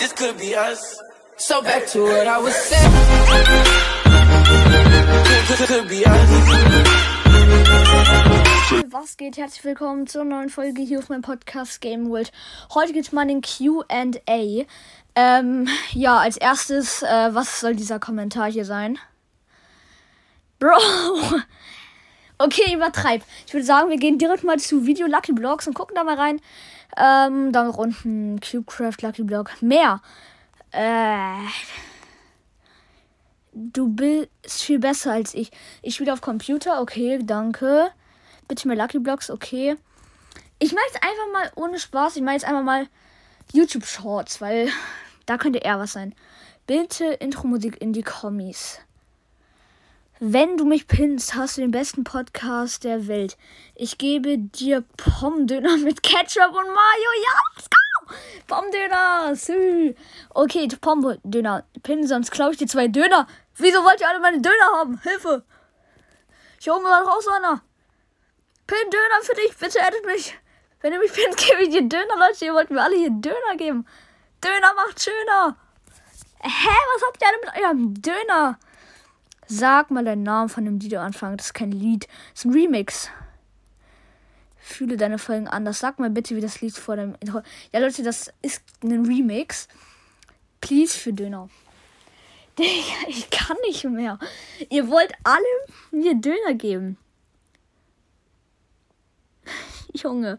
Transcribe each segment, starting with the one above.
this could be us. So back to what I was saying. Could, could be us. Was geht? Herzlich willkommen zur neuen Folge hier auf meinem Podcast Game World. Heute geht es mal in den QA. Ähm, ja, als erstes, äh, was soll dieser Kommentar hier sein? Bro! Okay, übertreib. Ich würde sagen, wir gehen direkt mal zu Video Lucky Blocks und gucken da mal rein. Ähm, dann unten Cubecraft Lucky Block. Mehr. Äh. Du bist viel besser als ich. Ich spiele auf Computer, okay, danke. Bitte mehr Lucky Blocks, okay. Ich mache jetzt einfach mal ohne Spaß. Ich mache jetzt einfach mal YouTube Shorts, weil da könnte eher was sein. Bitte Intro-Musik in die Kommis. Wenn du mich pinnst, hast du den besten Podcast der Welt. Ich gebe dir Pommdöner mit Ketchup und Mayo. Ja, let's go! Pommdöner, sü. Okay, Pommdöner. Pinnen, sonst klaue ich dir zwei Döner. Wieso wollt ihr alle meine Döner haben? Hilfe! Ich hole mir mal raus, Anna. Pin Döner für dich. Bitte edit mich. Wenn du mich pinnst, gebe ich dir Döner, Leute. Ihr wollt mir alle hier Döner geben. Döner macht schöner. Hä, was habt ihr alle mit eurem Döner? Sag mal deinen Namen von dem Lied am Anfang. Das ist kein Lied. Das ist ein Remix. Fühle deine Folgen anders. Sag mal bitte, wie das Lied vor dem Intro. Ja, Leute, das ist ein Remix. Please für Döner. Ich kann nicht mehr. Ihr wollt alle mir Döner geben. Junge.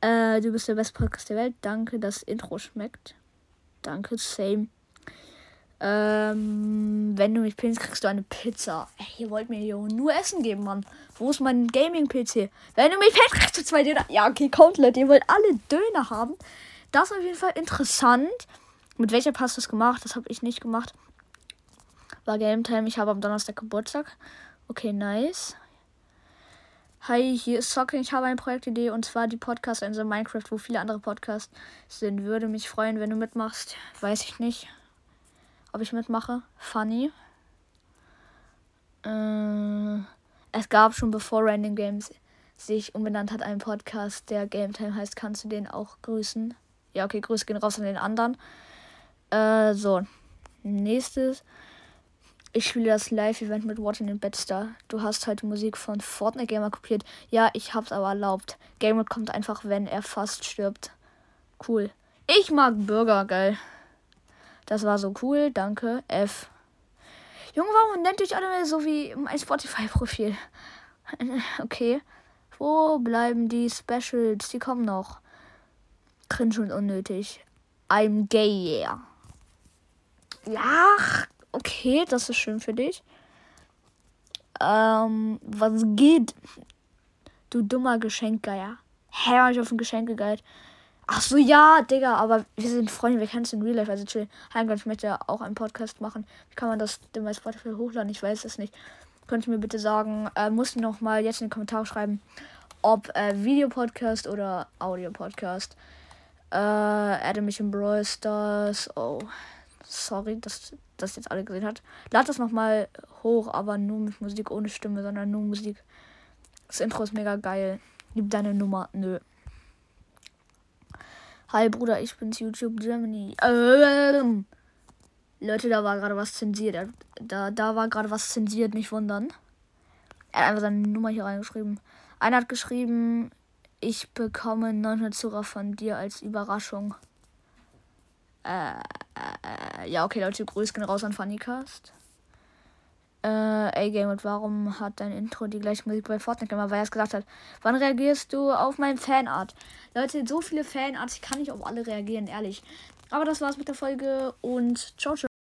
Äh, du bist der beste Podcast der Welt. Danke, das Intro schmeckt. Danke, same. Ähm, wenn du mich pinnst, kriegst du eine Pizza. Ey, ihr wollt mir hier nur Essen geben, Mann. Wo ist mein Gaming-PC? Wenn du mich pinnst, kriegst du zwei Döner. Ja, okay, kommt, Leute. Ihr wollt alle Döner haben. Das ist auf jeden Fall interessant. Mit welcher hast du das gemacht? Das habe ich nicht gemacht. War Game Time. Ich habe am Donnerstag Geburtstag. Okay, nice. Hi, hier ist Socking. Ich habe eine Projektidee und zwar die Podcast-Insel Minecraft, wo viele andere Podcasts sind. Würde mich freuen, wenn du mitmachst. Weiß ich nicht ob ich mitmache. Funny. Äh, es gab schon bevor Random Games sich umbenannt hat einen Podcast, der Game Time heißt. Kannst du den auch grüßen? Ja, okay, Grüße gehen raus an den anderen. Äh, so. Nächstes. Ich spiele das Live-Event mit What in Bedstar. Du hast heute Musik von Fortnite Gamer kopiert. Ja, ich hab's aber erlaubt. Gamer kommt einfach, wenn er fast stirbt. Cool. Ich mag Burger, geil. Das war so cool. Danke. F. Junge, warum nennt euch alle so wie mein Spotify-Profil? Okay. Wo bleiben die Specials? Die kommen noch. Cringe und unnötig. I'm gay, yeah. Ja, okay, das ist schön für dich. Ähm, was geht? Du dummer Geschenkgeier. Hä, hab ich auf ein Geschenk gegeilt. Ach so, ja, Digga, aber wir sind Freunde, wir kennen es in Real Life. Also chill. Heimgott, ich möchte ja auch einen Podcast machen. Wie kann man das denn bei Spotify hochladen? Ich weiß es nicht. Könnt ihr mir bitte sagen, äh, musst du noch mal jetzt in den Kommentar schreiben, ob äh, Videopodcast oder Audio-Podcast. Äh, adde mich in Brawl Stars. Oh, sorry, dass das jetzt alle gesehen hat. Lad das noch mal hoch, aber nur mit Musik ohne Stimme, sondern nur Musik. Das Intro ist mega geil. Gib deine Nummer. Nö. Hi Bruder, ich bin's YouTube Germany. Ähm, Leute, da war gerade was zensiert. Da, da war gerade was zensiert, nicht wundern. Er hat einfach seine Nummer hier reingeschrieben. Einer hat geschrieben, ich bekomme 900 Zuhörer von dir als Überraschung. Äh, äh, ja, okay, Leute, Grüße gehen raus an Funnycast. Äh, ey, Game, und warum hat dein Intro die gleiche Musik bei Fortnite gemacht, weil er es gesagt hat? Wann reagierst du auf mein Fanart? Leute, so viele Fanarts, ich kann nicht auf alle reagieren, ehrlich. Aber das war's mit der Folge und ciao, ciao.